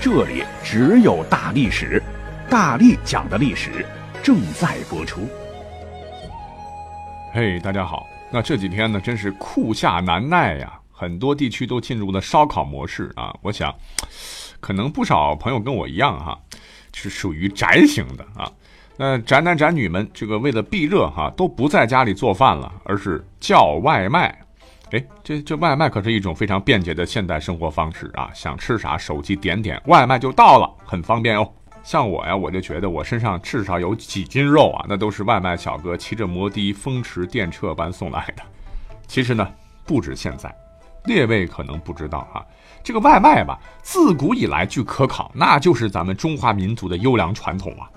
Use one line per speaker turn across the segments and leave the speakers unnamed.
这里只有大历史，大力讲的历史正在播出。
嘿，大家好！那这几天呢，真是酷夏难耐呀，很多地区都进入了烧烤模式啊。我想，可能不少朋友跟我一样哈，是属于宅型的啊。那宅男宅女们，这个为了避热哈，都不在家里做饭了，而是叫外卖。哎，这这外卖可是一种非常便捷的现代生活方式啊！想吃啥，手机点点，外卖就到了，很方便哦。像我呀，我就觉得我身上至少有几斤肉啊，那都是外卖小哥骑着摩的风驰电掣般送来的。其实呢，不止现在，列位可能不知道哈，这个外卖吧，自古以来据可考，那就是咱们中华民族的优良传统啊。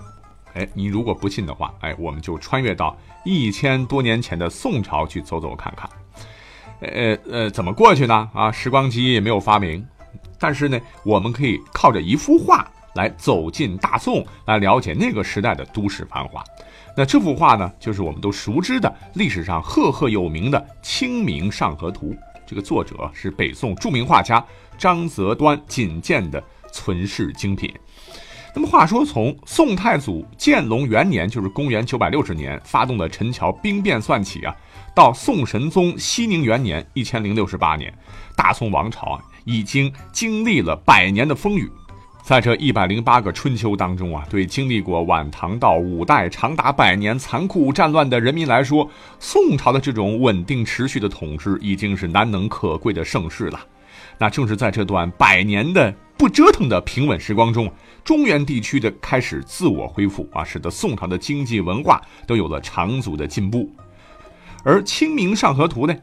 哎，你如果不信的话，哎，我们就穿越到一千多年前的宋朝去走走看看。呃呃，怎么过去呢？啊，时光机也没有发明，但是呢，我们可以靠着一幅画来走进大宋，来了解那个时代的都市繁华。那这幅画呢，就是我们都熟知的历史上赫赫有名的《清明上河图》。这个作者是北宋著名画家张择端仅见的存世精品。那么话说，从宋太祖建隆元年，就是公元九百六十年，发动的陈桥兵变算起啊。到宋神宗熙宁元年（一千零六十八年），大宋王朝啊，已经经历了百年的风雨。在这一百零八个春秋当中啊，对经历过晚唐到五代长达百年残酷战乱的人民来说，宋朝的这种稳定持续的统治已经是难能可贵的盛世了。那正是在这段百年的不折腾的平稳时光中，中原地区的开始自我恢复啊，使得宋朝的经济文化都有了长足的进步。而《清明上河图》呢，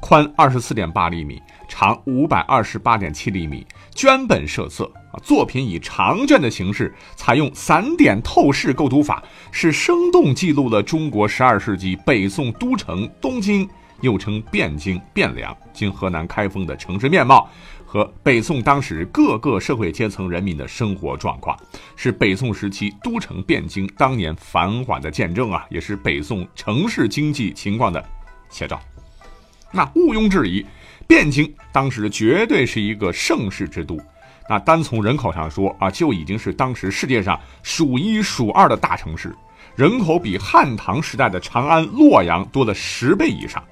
宽二十四点八厘米，长五百二十八点七厘米，绢本设色啊。作品以长卷的形式，采用散点透视构图法，是生动记录了中国十二世纪北宋都城东京，又称汴京、汴梁，今河南开封的城市面貌。和北宋当时各个社会阶层人民的生活状况，是北宋时期都城汴京当年繁华的见证啊，也是北宋城市经济情况的写照。那毋庸置疑，汴京当时绝对是一个盛世之都。那单从人口上说啊，就已经是当时世界上数一数二的大城市，人口比汉唐时代的长安、洛阳多了十倍以上。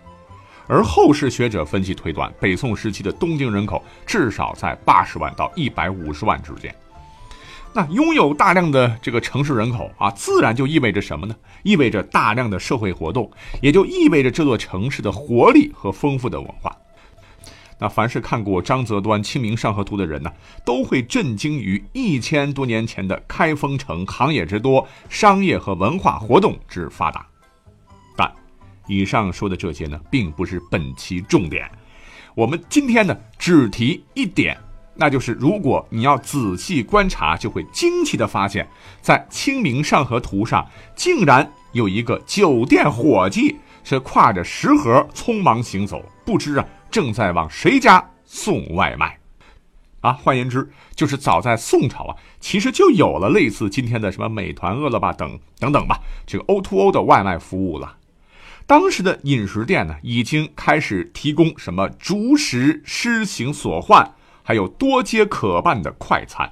而后世学者分析推断，北宋时期的东京人口至少在八十万到一百五十万之间。那拥有大量的这个城市人口啊，自然就意味着什么呢？意味着大量的社会活动，也就意味着这座城市的活力和丰富的文化。那凡是看过张择端《清明上河图》的人呢，都会震惊于一千多年前的开封城行业之多，商业和文化活动之发达。以上说的这些呢，并不是本期重点。我们今天呢，只提一点，那就是如果你要仔细观察，就会惊奇的发现，在《清明上河图》上，竟然有一个酒店伙计是挎着食盒匆忙行走，不知啊正在往谁家送外卖。啊，换言之，就是早在宋朝啊，其实就有了类似今天的什么美团、饿了么等等等吧，这个 O to O 的外卖服务了。当时的饮食店呢，已经开始提供什么逐食诗行所唤，还有多接可办的快餐，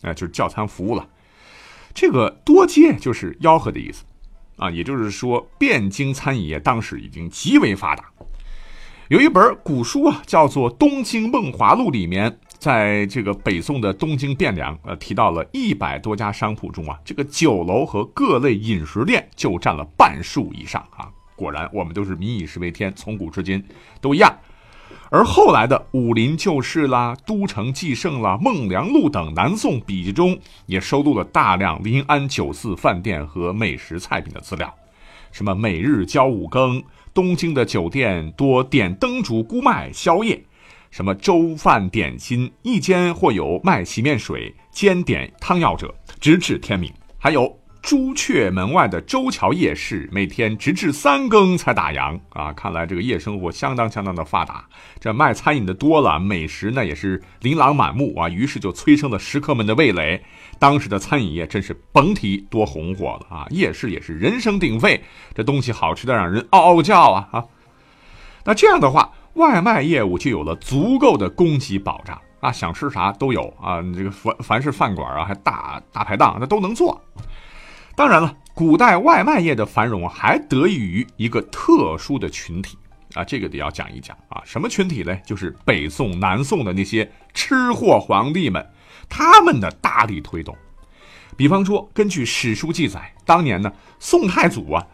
啊，就是叫餐服务了。这个多接就是吆喝的意思，啊，也就是说，汴京餐饮业当时已经极为发达。有一本古书啊，叫做《东京梦华录》，里面在这个北宋的东京汴梁，呃，提到了一百多家商铺中啊，这个酒楼和各类饮食店就占了半数以上啊。果然，我们都是民以食为天，从古至今都一样。而后来的《武林旧事》啦、《都城纪胜》啦、《孟良录》等南宋笔记中，也收录了大量临安酒肆饭店和美食菜品的资料。什么每日交五更，东京的酒店多点灯烛、菇麦宵夜，什么粥饭点心，一间或有卖洗面水、兼点汤药者，直至天明。还有朱雀门外的周桥夜市，每天直至三更才打烊啊！看来这个夜生活相当相当的发达，这卖餐饮的多了，美食呢也是琳琅满目啊，于是就催生了食客们的味蕾。当时的餐饮业真是甭提多红火了啊！夜市也是人声鼎沸，这东西好吃的让人嗷嗷叫啊啊！那这样的话，外卖业务就有了足够的供给保障啊，想吃啥都有啊，这个凡凡是饭馆啊，还大大排档，那都能做。当然了，古代外卖业的繁荣还得益于一个特殊的群体啊，这个得要讲一讲啊，什么群体呢？就是北宋、南宋的那些吃货皇帝们。他们的大力推动，比方说，根据史书记载，当年呢，宋太祖啊，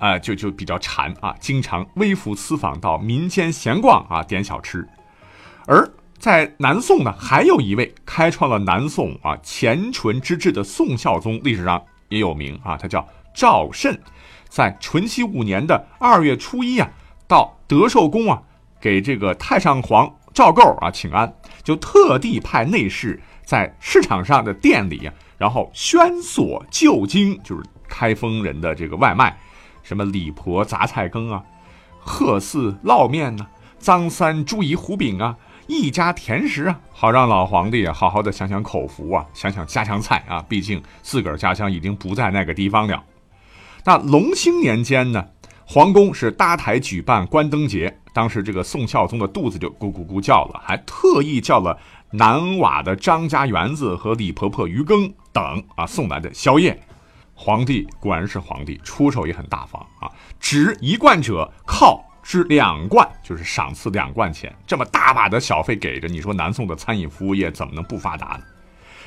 啊，就就比较馋啊，经常微服私访到民间闲逛啊，点小吃。而在南宋呢，还有一位开创了南宋啊乾淳之治的宋孝宗，历史上也有名啊，他叫赵慎，在淳熙五年的二月初一啊，到德寿宫啊，给这个太上皇赵构啊请安，就特地派内侍。在市场上的店里啊，然后宣索旧京，就是开封人的这个外卖，什么李婆杂菜羹啊，贺四烙面呐，张三猪胰糊饼啊，一家甜食啊，好让老皇帝啊好好的享享口福啊，享享家乡菜啊，毕竟自个儿家乡已经不在那个地方了。那隆兴年间呢，皇宫是搭台举办关灯节，当时这个宋孝宗的肚子就咕咕咕叫了，还特意叫了。南瓦的张家园子和李婆婆鱼羹等啊送来的宵夜，皇帝果然是皇帝，出手也很大方啊，值一贯者靠之两贯，就是赏赐两贯钱，这么大把的小费给着，你说南宋的餐饮服务业怎么能不发达呢？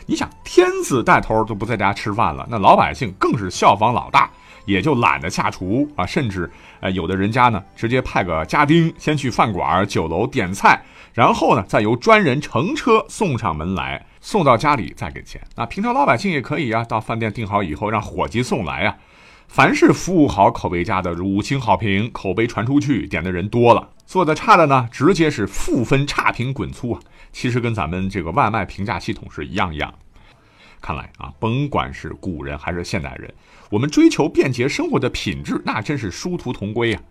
你想天子带头都不在家吃饭了，那老百姓更是效仿老大，也就懒得下厨啊，甚至呃有的人家呢，直接派个家丁先去饭馆、酒楼点菜。然后呢，再由专人乘车送上门来，送到家里再给钱。那平常老百姓也可以啊，到饭店订好以后，让伙计送来啊。凡是服务好、口碑佳的，五星好评，口碑传出去，点的人多了；做的差的呢，直接是负分差评滚粗啊。其实跟咱们这个外卖评价系统是一样一样。看来啊，甭管是古人还是现代人，我们追求便捷生活的品质，那真是殊途同归呀。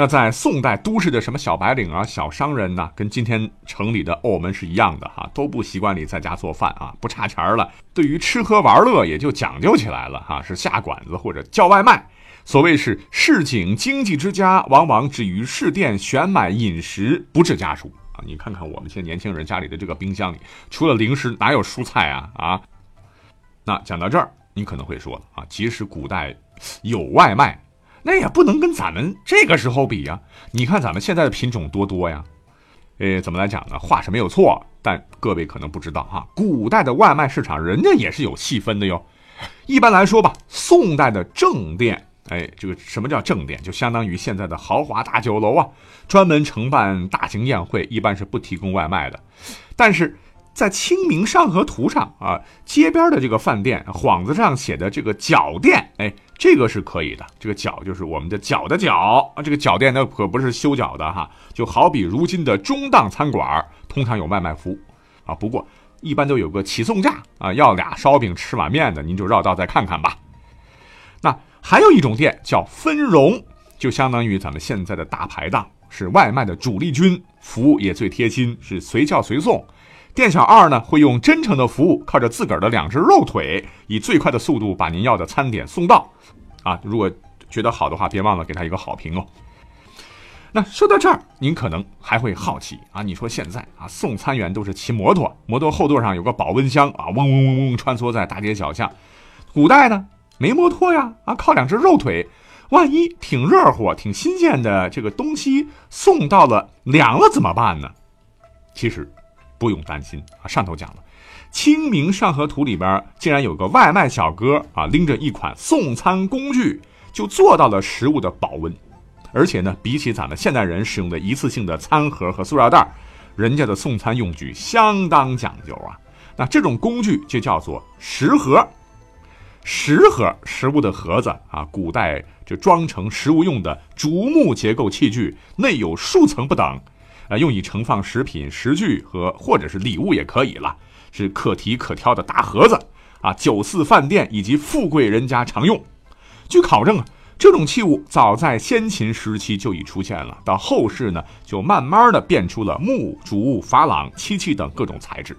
那在宋代都市的什么小白领啊、小商人呢，跟今天城里的欧们是一样的哈，都不习惯你在家做饭啊，不差钱了。对于吃喝玩乐也就讲究起来了哈，是下馆子或者叫外卖。所谓是市井经济之家，往往止于市店选买饮食，不置家属啊。你看看我们现在年轻人家里的这个冰箱里，除了零食哪有蔬菜啊啊？那讲到这儿，你可能会说啊，即使古代有外卖。那也不能跟咱们这个时候比呀！你看咱们现在的品种多多呀，呃，怎么来讲呢？话是没有错，但各位可能不知道哈，古代的外卖市场人家也是有细分的哟。一般来说吧，宋代的正店，哎，这个什么叫正店？就相当于现在的豪华大酒楼啊，专门承办大型宴会，一般是不提供外卖的。但是在《清明上河图》上啊，街边的这个饭店幌子上写的这个脚店，哎。这个是可以的，这个脚就是我们的脚的脚啊，这个脚店那可不是修脚的哈，就好比如今的中档餐馆，通常有外卖服务啊，不过一般都有个起送价啊，要俩烧饼吃碗面的，您就绕道再看看吧。那还有一种店叫分荣，就相当于咱们现在的大排档，是外卖的主力军，服务也最贴心，是随叫随送。店小二呢会用真诚的服务，靠着自个儿的两只肉腿，以最快的速度把您要的餐点送到。啊，如果觉得好的话，别忘了给他一个好评哦。那说到这儿，您可能还会好奇啊，你说现在啊，送餐员都是骑摩托，摩托后座上有个保温箱啊，嗡嗡嗡嗡穿梭在大街小巷。古代呢，没摩托呀，啊，靠两只肉腿，万一挺热乎、挺新鲜的这个东西送到了凉了怎么办呢？其实不用担心啊，上头讲了。《清明上河图》里边竟然有个外卖小哥啊，拎着一款送餐工具，就做到了食物的保温。而且呢，比起咱们现代人使用的一次性的餐盒和塑料袋，人家的送餐用具相当讲究啊。那这种工具就叫做食盒。食盒，食物的盒子啊，古代就装成食物用的竹木结构器具，内有数层不等。呃，用以盛放食品、食具和或者是礼物也可以了，是可提可挑的大盒子啊，酒肆饭店以及富贵人家常用。据考证啊，这种器物早在先秦时期就已出现了，到后世呢，就慢慢的变出了木、竹、珐琅、漆器等各种材质。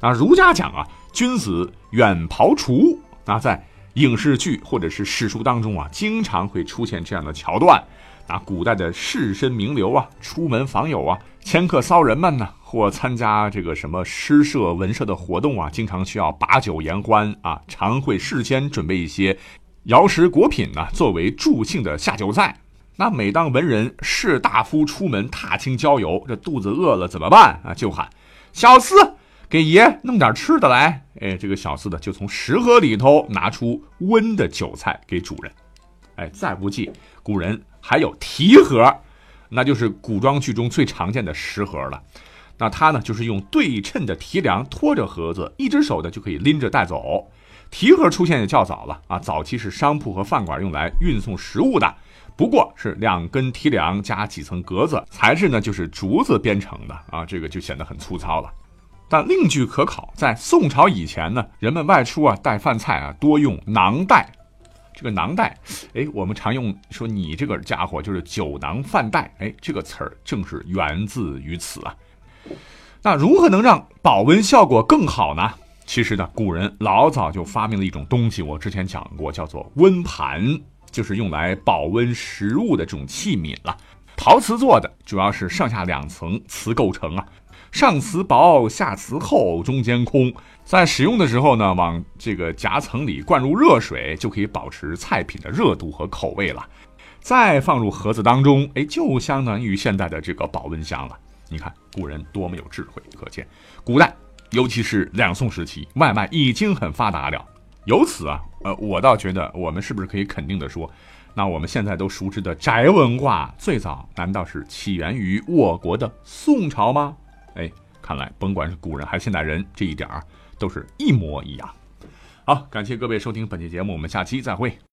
那儒家讲啊，君子远庖厨，那在影视剧或者是史书当中啊，经常会出现这样的桥段。那古代的士绅名流啊，出门访友啊，迁客骚人们呢，或参加这个什么诗社、文社的活动啊，经常需要把酒言欢啊，常会事先准备一些肴食果品呢，作为助兴的下酒菜。那每当文人士大夫出门踏青郊游，这肚子饿了怎么办啊？就喊小厮给爷弄点吃的来。哎，这个小厮呢就从食盒里头拿出温的酒菜给主人。哎，再不济，古人还有提盒，那就是古装剧中最常见的食盒了。那它呢，就是用对称的提梁托着盒子，一只手的就可以拎着带走。提盒出现也较早了啊，早期是商铺和饭馆用来运送食物的，不过是两根提梁加几层格子，材质呢就是竹子编成的啊，这个就显得很粗糙了。但另据可考，在宋朝以前呢，人们外出啊带饭菜啊多用囊袋。这个囊袋，哎，我们常用说你这个家伙就是酒囊饭袋，哎，这个词儿正是源自于此啊。那如何能让保温效果更好呢？其实呢，古人老早就发明了一种东西，我之前讲过，叫做温盘，就是用来保温食物的这种器皿了。陶瓷做的，主要是上下两层瓷构成啊。上瓷薄，下瓷厚，中间空。在使用的时候呢，往这个夹层里灌入热水，就可以保持菜品的热度和口味了。再放入盒子当中，哎，就相当于现在的这个保温箱了。你看古人多么有智慧，可见古代，尤其是两宋时期，外卖已经很发达了。由此啊，呃，我倒觉得我们是不是可以肯定的说，那我们现在都熟知的宅文化，最早难道是起源于我国的宋朝吗？哎，看来甭管是古人还是现代人，这一点儿都是一模一样。好，感谢各位收听本期节目，我们下期再会。